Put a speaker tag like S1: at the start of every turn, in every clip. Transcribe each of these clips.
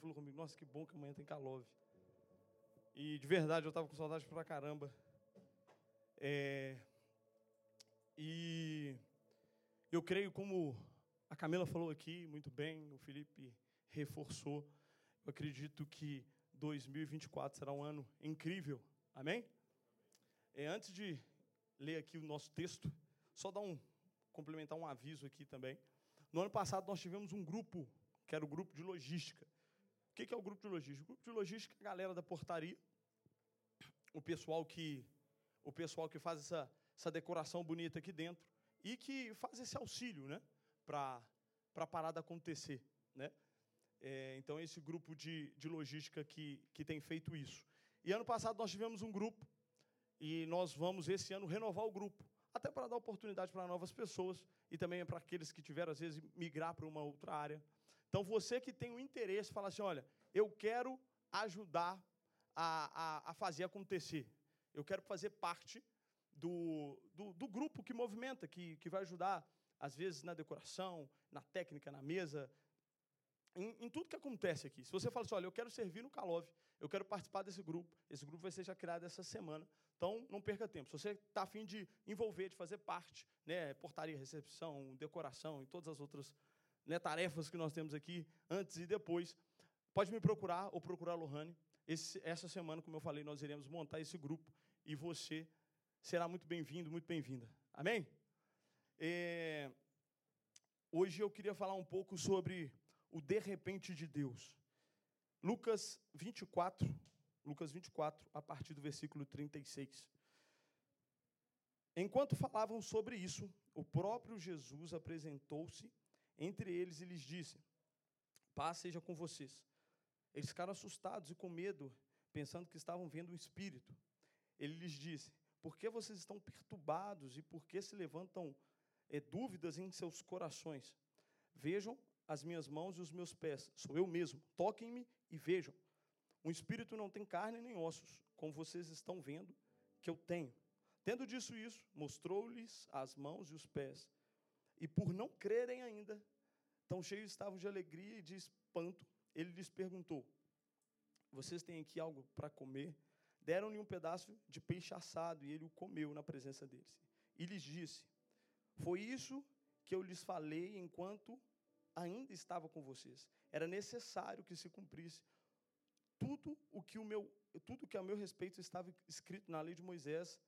S1: falou comigo, nossa, que bom que amanhã tem Calove. E de verdade eu estava com saudade pra caramba. É, e eu creio, como a Camila falou aqui muito bem, o Felipe reforçou, eu acredito que 2024 será um ano incrível. Amém? É, antes de ler aqui o nosso texto, só dar um complementar um aviso aqui também. No ano passado nós tivemos um grupo, que era o grupo de logística. O que é o grupo de logística? O grupo de logística é a galera da portaria, o pessoal que o pessoal que faz essa, essa decoração bonita aqui dentro e que faz esse auxílio, né, para a parada acontecer, né? É, então esse grupo de, de logística que que tem feito isso. E ano passado nós tivemos um grupo e nós vamos esse ano renovar o grupo, até para dar oportunidade para novas pessoas e também para aqueles que tiveram às vezes migrar para uma outra área. Então você que tem o um interesse, fala assim, olha, eu quero ajudar a, a, a fazer acontecer. Eu quero fazer parte do, do, do, grupo que movimenta, que, que vai ajudar, às vezes, na decoração, na técnica, na mesa, em, em, tudo que acontece aqui. Se você fala assim, olha, eu quero servir no Calove, eu quero participar desse grupo, esse grupo vai ser já criado essa semana, então não perca tempo. Se você está afim de envolver, de fazer parte, né, portaria, recepção, decoração e todas as outras né, tarefas que nós temos aqui, antes e depois, pode me procurar ou procurar a Lohane. Esse, essa semana, como eu falei, nós iremos montar esse grupo e você será muito bem-vindo, muito bem-vinda. Amém? É, hoje eu queria falar um pouco sobre o de repente de Deus. Lucas 24, Lucas 24, a partir do versículo 36. Enquanto falavam sobre isso, o próprio Jesus apresentou-se entre eles e lhes disse: Paz seja com vocês. Eles ficaram assustados e com medo, pensando que estavam vendo um espírito. Ele lhes disse: Por que vocês estão perturbados e por que se levantam é, dúvidas em seus corações? Vejam as minhas mãos e os meus pés, sou eu mesmo. Toquem-me e vejam. Um espírito não tem carne nem ossos, como vocês estão vendo que eu tenho. Tendo disso isso, mostrou-lhes as mãos e os pés. E por não crerem ainda, tão cheios estavam de alegria e de espanto, ele lhes perguntou: Vocês têm aqui algo para comer? Deram-lhe um pedaço de peixe assado e ele o comeu na presença deles. E lhes disse: Foi isso que eu lhes falei enquanto ainda estava com vocês. Era necessário que se cumprisse tudo o que o meu tudo que a meu respeito estava escrito na lei de Moisés,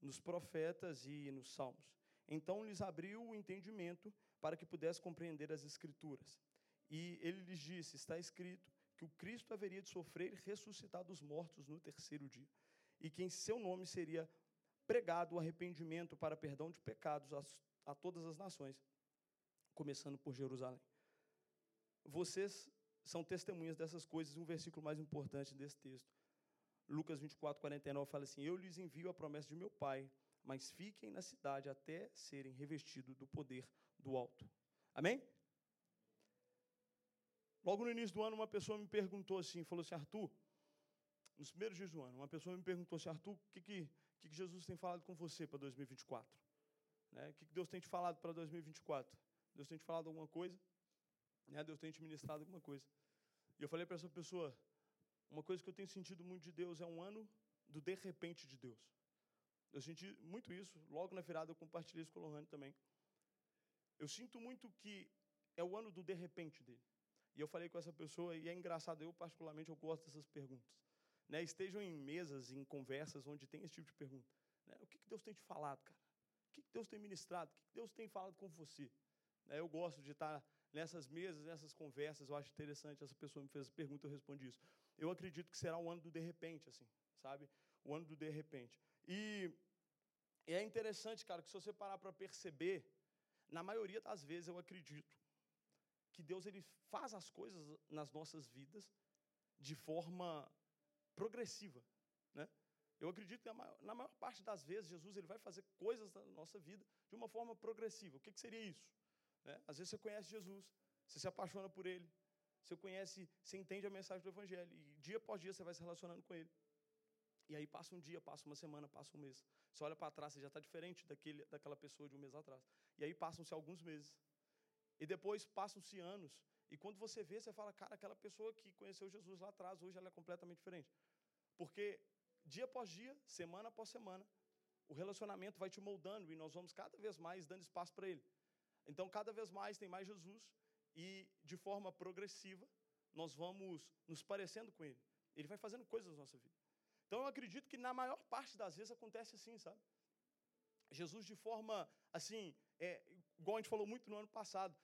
S1: nos profetas e nos salmos. Então lhes abriu o entendimento para que pudesse compreender as escrituras. E ele lhes disse: Está escrito que o Cristo haveria de sofrer e ressuscitar dos mortos no terceiro dia, e que em seu nome seria pregado o arrependimento para perdão de pecados a, a todas as nações, começando por Jerusalém. Vocês são testemunhas dessas coisas. Um versículo mais importante desse texto. Lucas 24, 49 fala assim: Eu lhes envio a promessa de meu Pai, mas fiquem na cidade até serem revestidos do poder do alto. Amém? Logo no início do ano, uma pessoa me perguntou assim, falou assim, Arthur, nos primeiros dias do ano, uma pessoa me perguntou assim, Arthur, o que, que, que Jesus tem falado com você para 2024? Né? O que, que Deus tem te falado para 2024? Deus tem te falado alguma coisa? Né? Deus tem te ministrado alguma coisa? E eu falei para essa pessoa, uma coisa que eu tenho sentido muito de Deus é um ano do de repente de Deus. Eu senti muito isso, logo na virada eu compartilhei isso com o Lohane também. Eu sinto muito que é o ano do de repente dele. E eu falei com essa pessoa, e é engraçado, eu particularmente eu gosto dessas perguntas. Né? Estejam em mesas, em conversas onde tem esse tipo de pergunta. Né? O que, que Deus tem te falado, cara? O que, que Deus tem ministrado? O que, que Deus tem falado com você? Né? Eu gosto de estar nessas mesas, nessas conversas, eu acho interessante. Essa pessoa me fez essa pergunta, eu respondi isso. Eu acredito que será o ano do de repente, assim, sabe? O ano do de repente. E, e é interessante, cara, que se você parar para perceber, na maioria das vezes eu acredito que Deus ele faz as coisas nas nossas vidas de forma progressiva, né? Eu acredito que na maior, na maior, parte das vezes Jesus ele vai fazer coisas na nossa vida de uma forma progressiva. O que, que seria isso? Né? Às vezes você conhece Jesus, você se apaixona por Ele, você conhece, você entende a mensagem do Evangelho e dia após dia você vai se relacionando com Ele. E aí passa um dia, passa uma semana, passa um mês. Você olha para trás, você já está diferente daquele, daquela pessoa de um mês atrás. E aí passam-se alguns meses. E depois passam-se anos, E quando você vê, você fala, cara, aquela pessoa que conheceu Jesus lá atrás, hoje ela é completamente diferente. Porque dia após dia, semana após semana, o relacionamento vai te moldando e nós vamos cada vez mais dando espaço para ele. Então, cada vez mais tem mais Jesus e, de forma progressiva, nós vamos nos parecendo com ele. Ele vai fazendo coisas na nossa vida. Então, eu acredito que na maior parte das vezes acontece assim, sabe? Jesus, de forma assim, é, igual a gente falou muito no ano passado,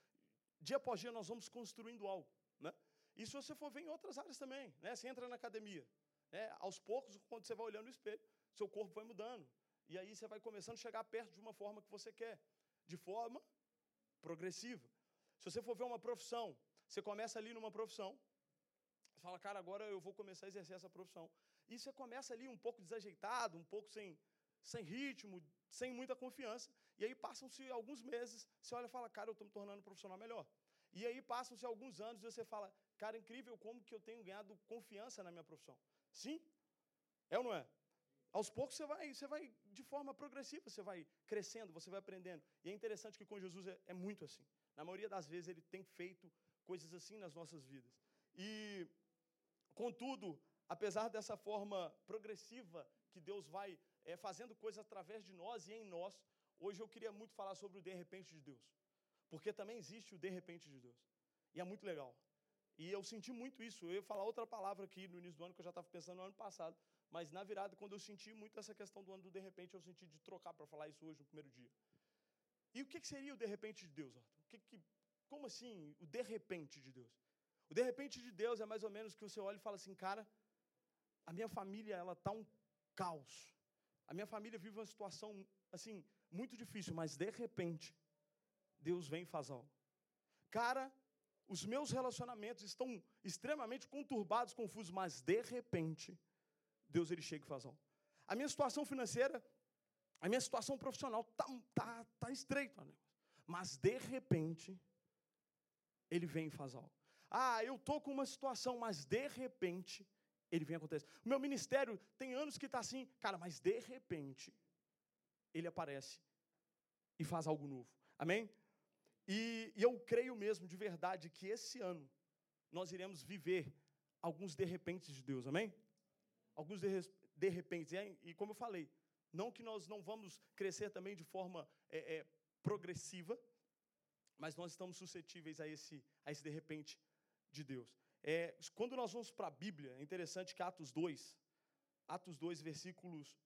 S1: dia após dia nós vamos construindo algo. Né? E se você for ver em outras áreas também, né? você entra na academia, né? aos poucos, quando você vai olhando no espelho, seu corpo vai mudando. E aí você vai começando a chegar perto de uma forma que você quer, de forma progressiva. Se você for ver uma profissão, você começa ali numa profissão, você fala, cara, agora eu vou começar a exercer essa profissão. E você começa ali um pouco desajeitado, um pouco sem, sem ritmo, sem muita confiança. E aí passam-se alguns meses, você olha e fala, cara, eu estou me tornando um profissional melhor. E aí passam-se alguns anos e você fala, cara, incrível como que eu tenho ganhado confiança na minha profissão. Sim? É ou não é? Aos poucos você vai, você vai de forma progressiva, você vai crescendo, você vai aprendendo. E é interessante que com Jesus é, é muito assim. Na maioria das vezes ele tem feito coisas assim nas nossas vidas. E, contudo, apesar dessa forma progressiva que Deus vai é, fazendo coisas através de nós e em nós, hoje eu queria muito falar sobre o de repente de Deus. Porque também existe o de repente de Deus. E é muito legal. E eu senti muito isso. Eu ia falar outra palavra aqui no início do ano que eu já estava pensando no ano passado. Mas na virada, quando eu senti muito essa questão do ano do de repente, eu senti de trocar para falar isso hoje no primeiro dia. E o que, seria o de repente de Deus, Arthur? O que, que, como assim o de repente de Deus? O de repente de Deus é mais ou menos que você olha e fala assim, cara, a minha família ela tá um caos. A minha família vive uma situação assim muito difícil, mas de repente Deus vem e faz algo. Cara, os meus relacionamentos estão extremamente conturbados, confusos, mas de repente Deus ele chega e faz algo. A minha situação financeira, a minha situação profissional tá, tá, tá estreita, né? mas de repente ele vem e faz algo. Ah, eu tô com uma situação, mas de repente ele vem e acontece. O meu ministério tem anos que está assim, cara, mas de repente ele aparece e faz algo novo. Amém? E, e eu creio mesmo de verdade que esse ano nós iremos viver alguns de repente de Deus. Amém? alguns de, de repente. E, como eu falei, não que nós não vamos crescer também de forma é, é, progressiva, mas nós estamos suscetíveis a esse, a esse de repente de Deus. É, quando nós vamos para a Bíblia, é interessante que Atos 2, Atos 2, versículos,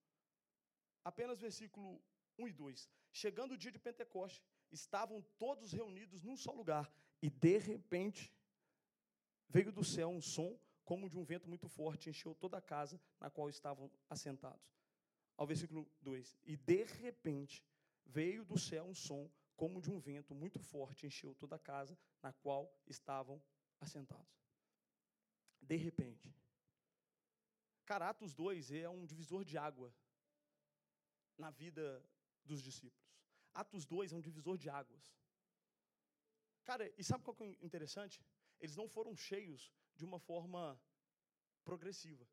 S1: apenas versículo 1 e 2. Chegando o dia de Pentecoste, estavam todos reunidos num só lugar, e de repente veio do céu um som como de um vento muito forte, encheu toda a casa na qual estavam assentados. Ao versículo 2: E de repente veio do céu um som, como de um vento muito forte, encheu toda a casa na qual estavam assentados. De repente. Cara, Atos 2 é um divisor de água na vida dos discípulos. Atos 2 é um divisor de águas. Cara, e sabe qual que é interessante? Eles não foram cheios de uma forma progressiva.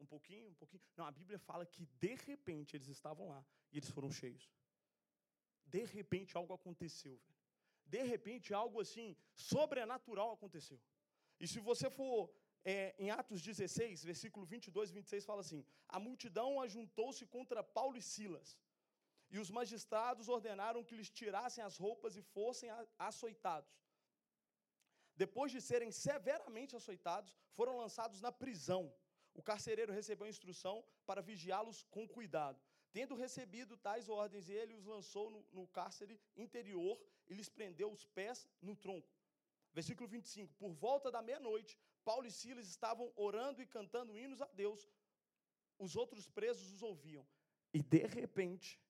S1: Um pouquinho, um pouquinho. Não, a Bíblia fala que de repente eles estavam lá e eles foram cheios. De repente algo aconteceu, velho. De repente algo assim sobrenatural aconteceu. E se você for é, em Atos 16, versículo 22 e 26, fala assim: A multidão ajuntou-se contra Paulo e Silas. E os magistrados ordenaram que lhes tirassem as roupas e fossem açoitados. Depois de serem severamente açoitados, foram lançados na prisão. O carcereiro recebeu instrução para vigiá-los com cuidado. Tendo recebido tais ordens, ele os lançou no, no cárcere interior e lhes prendeu os pés no tronco. Versículo 25: Por volta da meia-noite, Paulo e Silas estavam orando e cantando hinos a Deus. Os outros presos os ouviam. E de repente,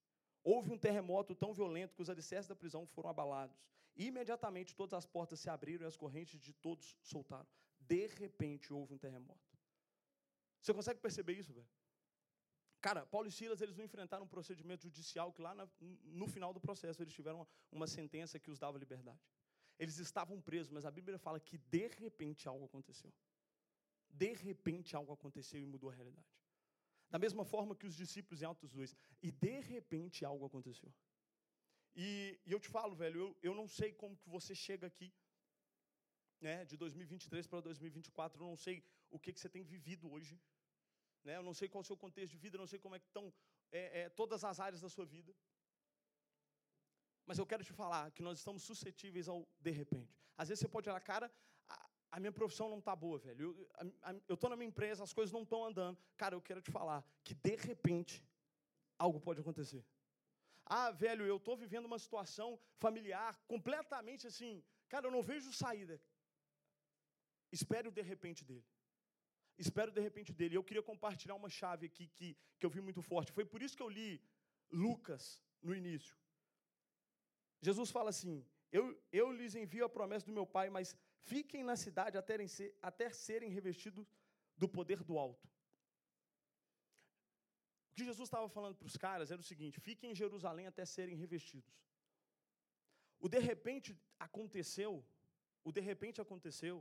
S1: houve um terremoto tão violento que os alicerces da prisão foram abalados. Imediatamente todas as portas se abriram e as correntes de todos soltaram. De repente houve um terremoto. Você consegue perceber isso, velho? Cara, Paulo e Silas eles não enfrentaram um procedimento judicial que lá no final do processo eles tiveram uma, uma sentença que os dava liberdade. Eles estavam presos, mas a Bíblia fala que de repente algo aconteceu. De repente algo aconteceu e mudou a realidade. Da mesma forma que os discípulos em Atos 2. E de repente algo aconteceu. E, e eu te falo, velho, eu, eu não sei como que você chega aqui. né, de 2023 para 2024. Eu não sei o que, que você tem vivido hoje. Né? Eu não sei qual é o seu contexto de vida, eu não sei como é que estão é, é, todas as áreas da sua vida. Mas eu quero te falar que nós estamos suscetíveis ao de repente. Às vezes você pode olhar, cara, a, a minha profissão não está boa, velho. Eu estou na minha empresa, as coisas não estão andando. Cara, eu quero te falar que de repente algo pode acontecer. Ah, velho, eu estou vivendo uma situação familiar completamente assim. Cara, eu não vejo saída. Espere o de repente dele. Espero de repente dele. Eu queria compartilhar uma chave aqui que, que eu vi muito forte. Foi por isso que eu li Lucas no início. Jesus fala assim: eu, eu lhes envio a promessa do meu Pai, mas fiquem na cidade até, até serem revestidos do poder do alto. O que Jesus estava falando para os caras era o seguinte: fiquem em Jerusalém até serem revestidos. O de repente aconteceu, o de repente aconteceu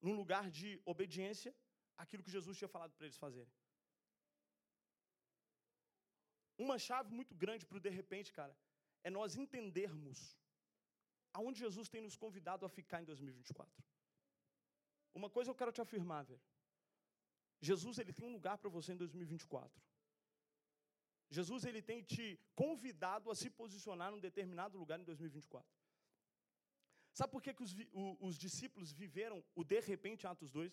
S1: num lugar de obediência àquilo que Jesus tinha falado para eles fazerem. Uma chave muito grande para o de repente, cara, é nós entendermos aonde Jesus tem nos convidado a ficar em 2024. Uma coisa eu quero te afirmar, velho. Jesus ele tem um lugar para você em 2024. Jesus ele tem te convidado a se posicionar num determinado lugar em 2024. Sabe por que, que os, os discípulos viveram o de repente em Atos 2?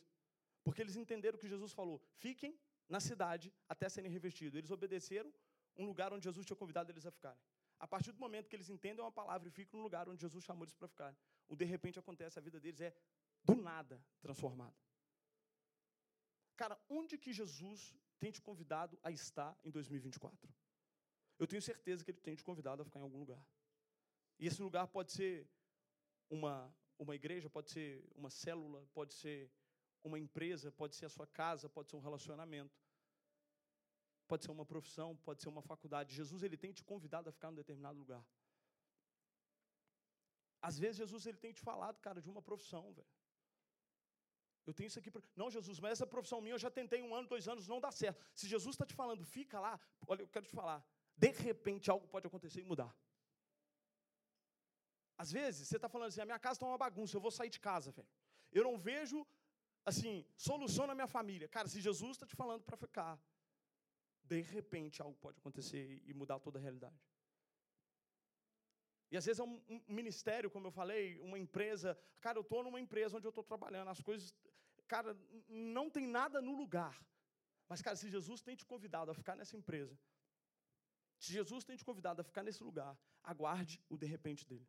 S1: Porque eles entenderam que Jesus falou: fiquem na cidade até serem revestidos. Eles obedeceram um lugar onde Jesus tinha convidado eles a ficarem. A partir do momento que eles entendem uma palavra e ficam no lugar onde Jesus chamou eles para ficar, o de repente acontece, a vida deles é do nada transformada. Cara, onde que Jesus tem te convidado a estar em 2024? Eu tenho certeza que ele tem te convidado a ficar em algum lugar. E esse lugar pode ser uma, uma igreja, pode ser uma célula, pode ser uma empresa, pode ser a sua casa, pode ser um relacionamento, pode ser uma profissão, pode ser uma faculdade. Jesus ele tem te convidado a ficar em determinado lugar. Às vezes Jesus ele tem te falado, cara, de uma profissão, velho. Eu tenho isso aqui. Pra... Não, Jesus, mas essa profissão minha eu já tentei um ano, dois anos, não dá certo. Se Jesus está te falando, fica lá, olha, eu quero te falar. De repente algo pode acontecer e mudar. Às vezes, você está falando assim, a minha casa está uma bagunça, eu vou sair de casa, velho. Eu não vejo, assim, solução na minha família. Cara, se Jesus está te falando para ficar, de repente algo pode acontecer e mudar toda a realidade. E às vezes é um, ministério, como eu falei, uma empresa. Cara, eu estou numa empresa onde eu estou trabalhando, as coisas. Cara, não tem nada no lugar. Mas, cara, se Jesus tem te convidado a ficar nessa empresa, se Jesus tem te convidado a ficar nesse lugar, aguarde o de repente dele.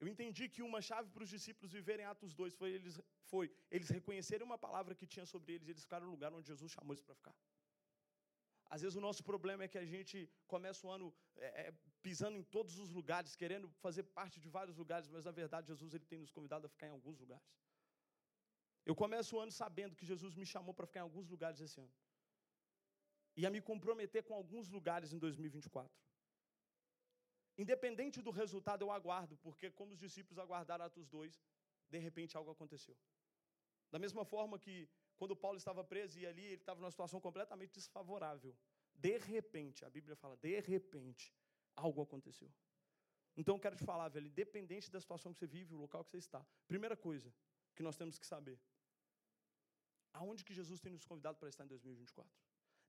S1: Eu entendi que uma chave para os discípulos viverem Atos 2 foi eles, foi eles reconhecerem uma palavra que tinha sobre eles e eles ficaram no lugar onde Jesus chamou eles para ficar. Às vezes o nosso problema é que a gente começa o ano é, é, pisando em todos os lugares, querendo fazer parte de vários lugares, mas na verdade Jesus ele tem nos convidado a ficar em alguns lugares. Eu começo o ano sabendo que Jesus me chamou para ficar em alguns lugares esse ano. E a me comprometer com alguns lugares em 2024. Independente do resultado, eu aguardo, porque como os discípulos aguardaram Atos 2, de repente algo aconteceu. Da mesma forma que quando Paulo estava preso e ali ele estava numa situação completamente desfavorável. De repente, a Bíblia fala, de repente, algo aconteceu. Então eu quero te falar, velho, independente da situação que você vive, o local que você está. Primeira coisa que nós temos que saber: aonde que Jesus tem nos convidado para estar em 2024?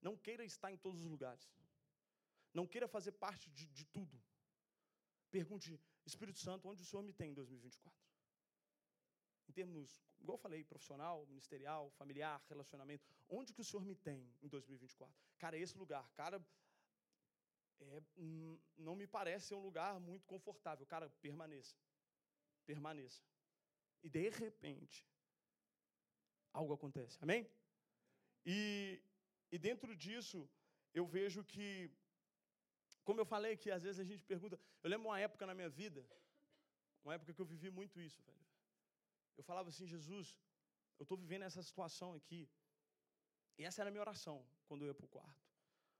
S1: Não queira estar em todos os lugares. Não queira fazer parte de, de tudo. Pergunte, Espírito Santo, onde o Senhor me tem em 2024? Em termos, igual eu falei, profissional, ministerial, familiar, relacionamento, onde que o Senhor me tem em 2024? Cara, esse lugar, cara, é, não me parece ser um lugar muito confortável. Cara, permaneça. Permaneça. E de repente, algo acontece. Amém? E, e dentro disso, eu vejo que como eu falei que às vezes a gente pergunta, eu lembro uma época na minha vida, uma época que eu vivi muito isso, velho. Eu falava assim, Jesus, eu estou vivendo essa situação aqui. E essa era a minha oração quando eu ia para o quarto.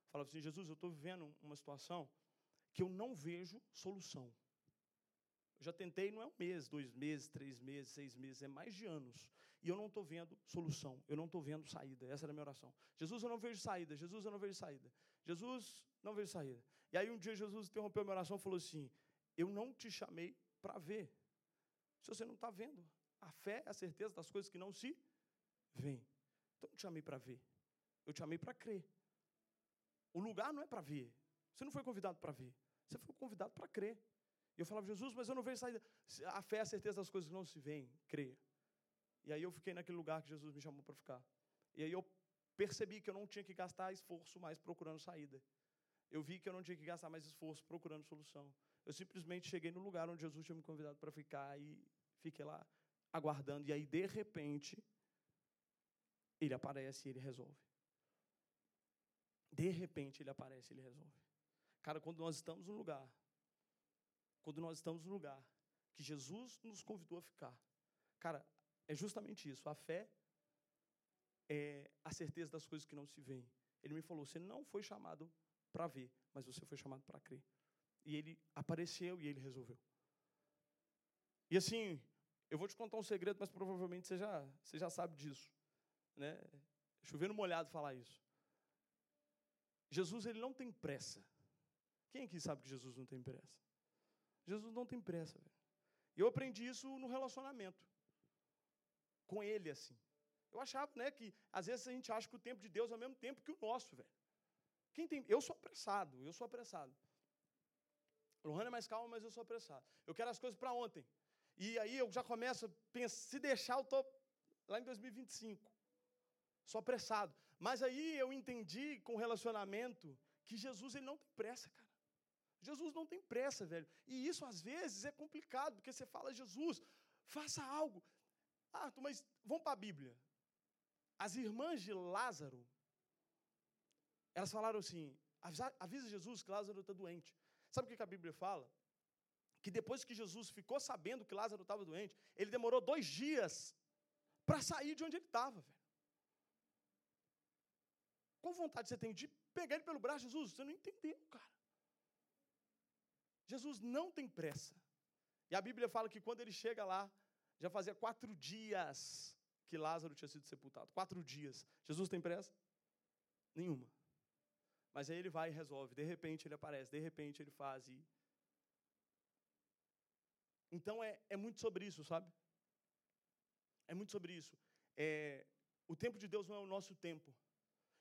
S1: Eu falava assim, Jesus, eu estou vivendo uma situação que eu não vejo solução. Eu já tentei, não é um mês, dois meses, três meses, seis meses, é mais de anos. E eu não estou vendo solução, eu não estou vendo saída. Essa era a minha oração. Jesus, eu não vejo saída. Jesus, eu não vejo saída. Jesus, não vejo saída. E aí um dia Jesus interrompeu a minha oração e falou assim: Eu não te chamei para ver, se você não está vendo. A fé é a certeza das coisas que não se veem. Então eu te chamei para ver. Eu te chamei para crer. O lugar não é para ver. Você não foi convidado para ver. Você foi convidado para crer. E eu falava, Jesus, mas eu não vejo saída. A fé é a certeza das coisas que não se veem. Creia. E aí eu fiquei naquele lugar que Jesus me chamou para ficar. E aí eu percebi que eu não tinha que gastar esforço mais procurando saída. Eu vi que eu não tinha que gastar mais esforço procurando solução. Eu simplesmente cheguei no lugar onde Jesus tinha me convidado para ficar e fiquei lá aguardando. E aí, de repente, ele aparece e ele resolve. De repente, ele aparece e ele resolve. Cara, quando nós estamos no lugar, quando nós estamos no lugar que Jesus nos convidou a ficar, cara, é justamente isso. A fé é a certeza das coisas que não se veem. Ele me falou: você não foi chamado para ver, mas você foi chamado para crer. E ele apareceu e ele resolveu. E assim, eu vou te contar um segredo, mas provavelmente você já, você já sabe disso. Né? Chovendo molhado falar isso. Jesus ele não tem pressa. Quem aqui sabe que Jesus não tem pressa? Jesus não tem pressa. Eu aprendi isso no relacionamento. Com ele, assim. Eu achava né, que às vezes a gente acha que o tempo de Deus é o mesmo tempo que o nosso, velho. Quem tem, eu sou apressado, eu sou apressado. Lohana é mais calma, mas eu sou apressado. Eu quero as coisas para ontem. E aí eu já começo a pensar, se deixar, eu estou lá em 2025. Sou apressado. Mas aí eu entendi com o relacionamento que Jesus ele não tem pressa, cara. Jesus não tem pressa, velho. E isso às vezes é complicado, porque você fala, Jesus, faça algo. Ah, mas vamos para a Bíblia. As irmãs de Lázaro, elas falaram assim: avisa Jesus que Lázaro está doente. Sabe o que a Bíblia fala? Que depois que Jesus ficou sabendo que Lázaro estava doente, ele demorou dois dias para sair de onde ele estava. Qual vontade você tem de pegar ele pelo braço, Jesus? Você não entendeu, cara. Jesus não tem pressa. E a Bíblia fala que quando ele chega lá, já fazia quatro dias que Lázaro tinha sido sepultado. Quatro dias. Jesus tem pressa? Nenhuma. Mas aí ele vai e resolve. De repente ele aparece, de repente ele faz. E... Então é, é muito sobre isso, sabe? É muito sobre isso. É, o tempo de Deus não é o nosso tempo.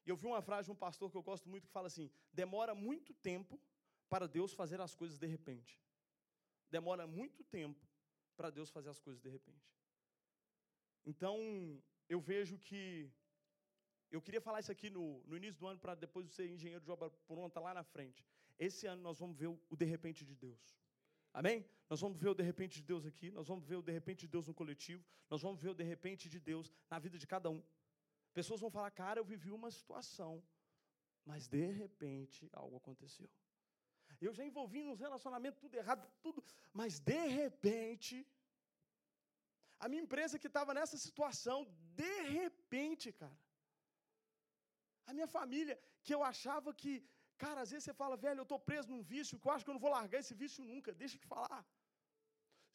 S1: E eu vi uma frase de um pastor que eu gosto muito que fala assim: demora muito tempo para Deus fazer as coisas de repente. Demora muito tempo para Deus fazer as coisas de repente. Então, eu vejo que eu queria falar isso aqui no, no início do ano para depois de ser engenheiro de obra pronta lá na frente. Esse ano nós vamos ver o, o de repente de Deus. Amém? Nós vamos ver o de repente de Deus aqui, nós vamos ver o de repente de Deus no coletivo, nós vamos ver o de repente de Deus na vida de cada um. Pessoas vão falar, cara, eu vivi uma situação, mas de repente algo aconteceu. Eu já envolvi nos relacionamentos tudo errado, tudo, mas de repente, a minha empresa que estava nessa situação, de repente, cara, a minha família, que eu achava que, cara, às vezes você fala, velho, eu estou preso num vício, que eu acho que eu não vou largar esse vício nunca, deixa de falar.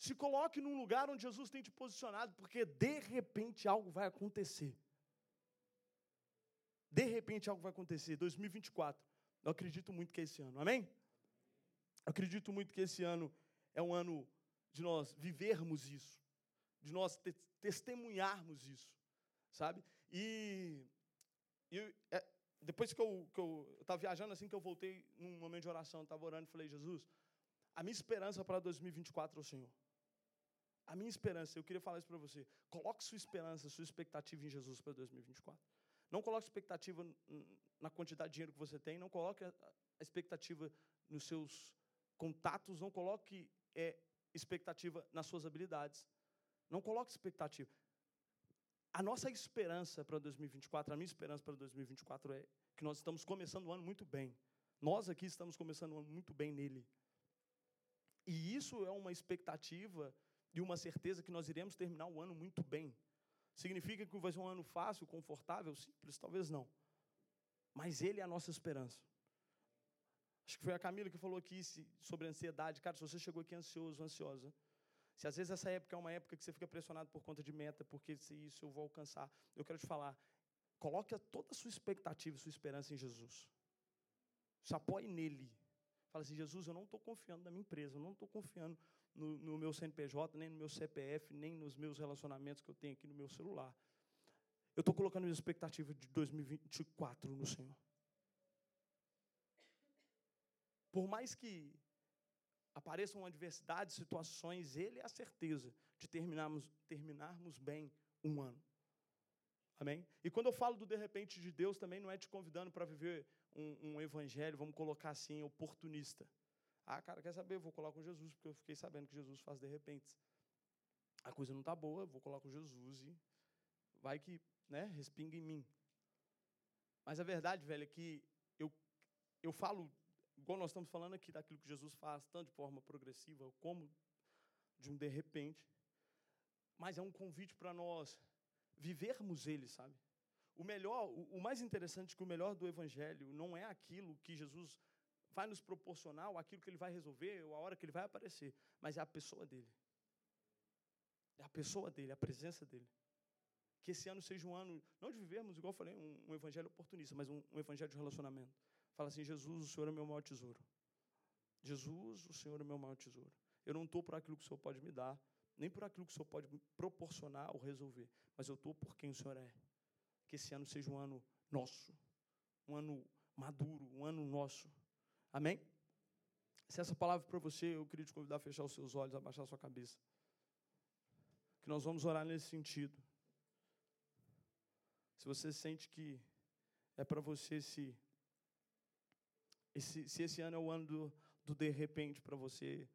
S1: Se coloque num lugar onde Jesus tem te posicionado, porque de repente algo vai acontecer. De repente algo vai acontecer. 2024. Eu acredito muito que é esse ano. Amém? Eu acredito muito que esse ano é um ano de nós vivermos isso, de nós te testemunharmos isso, sabe? E e eu, é, depois que eu estava viajando, assim que eu voltei, num momento de oração, estava orando e falei, Jesus, a minha esperança para 2024 é o Senhor. A minha esperança, eu queria falar isso para você. Coloque sua esperança, sua expectativa em Jesus para 2024. Não coloque expectativa na quantidade de dinheiro que você tem, não coloque a expectativa nos seus contatos, não coloque é, expectativa nas suas habilidades. Não coloque expectativa. A nossa esperança para 2024, a minha esperança para 2024 é que nós estamos começando o ano muito bem. Nós aqui estamos começando o ano muito bem nele. E isso é uma expectativa e uma certeza que nós iremos terminar o ano muito bem. Significa que vai ser um ano fácil, confortável, simples? Talvez não. Mas ele é a nossa esperança. Acho que foi a Camila que falou aqui sobre ansiedade. Cara, se você chegou aqui ansioso, ansiosa, se às vezes essa época é uma época que você fica pressionado por conta de meta, porque se isso eu vou alcançar, eu quero te falar, coloque toda a sua expectativa, sua esperança em Jesus. Se apoie nele. Fala assim, Jesus, eu não estou confiando na minha empresa, eu não estou confiando no, no meu CNPJ, nem no meu CPF, nem nos meus relacionamentos que eu tenho aqui no meu celular. Eu estou colocando minha expectativa de 2024 no Senhor. Por mais que apareçam adversidades, situações, Ele é a certeza de terminarmos, terminarmos bem um ano. Amém? E quando eu falo do de repente de Deus, também não é te convidando para viver um, um, evangelho, vamos colocar assim, oportunista. Ah, cara, quer saber? Eu vou colar com Jesus, porque eu fiquei sabendo que Jesus faz de repente. A coisa não está boa, vou colar com Jesus e vai que né, respinga em mim. Mas a verdade, velho, é que eu, eu falo, igual nós estamos falando aqui, daquilo que Jesus faz, tanto de forma progressiva como de um de repente. Mas é um convite para nós vivermos ele, sabe? O melhor, o, mais interessante que o melhor do evangelho não é aquilo que Jesus vai nos proporcionar, ou aquilo que ele vai resolver, ou a hora que ele vai aparecer, mas é a pessoa dele. É a pessoa dele, a presença dele. Que esse ano seja um ano, não de vivermos, igual eu falei, um, um evangelho oportunista, mas um, um evangelho de relacionamento. Fala assim: Jesus, o Senhor é meu maior tesouro. Jesus, o Senhor é meu maior tesouro. Eu não estou por aquilo que o Senhor pode me dar, nem por aquilo que o Senhor pode proporcionar ou resolver, mas eu estou por quem o Senhor é. Que esse ano seja um ano nosso, um ano maduro, um ano nosso. Amém? Se essa palavra para você, eu queria te convidar a fechar os seus olhos, abaixar a sua cabeça. Que nós vamos orar nesse sentido. Se você sente que é para você se, esse, se esse ano é o ano do, do de repente para você,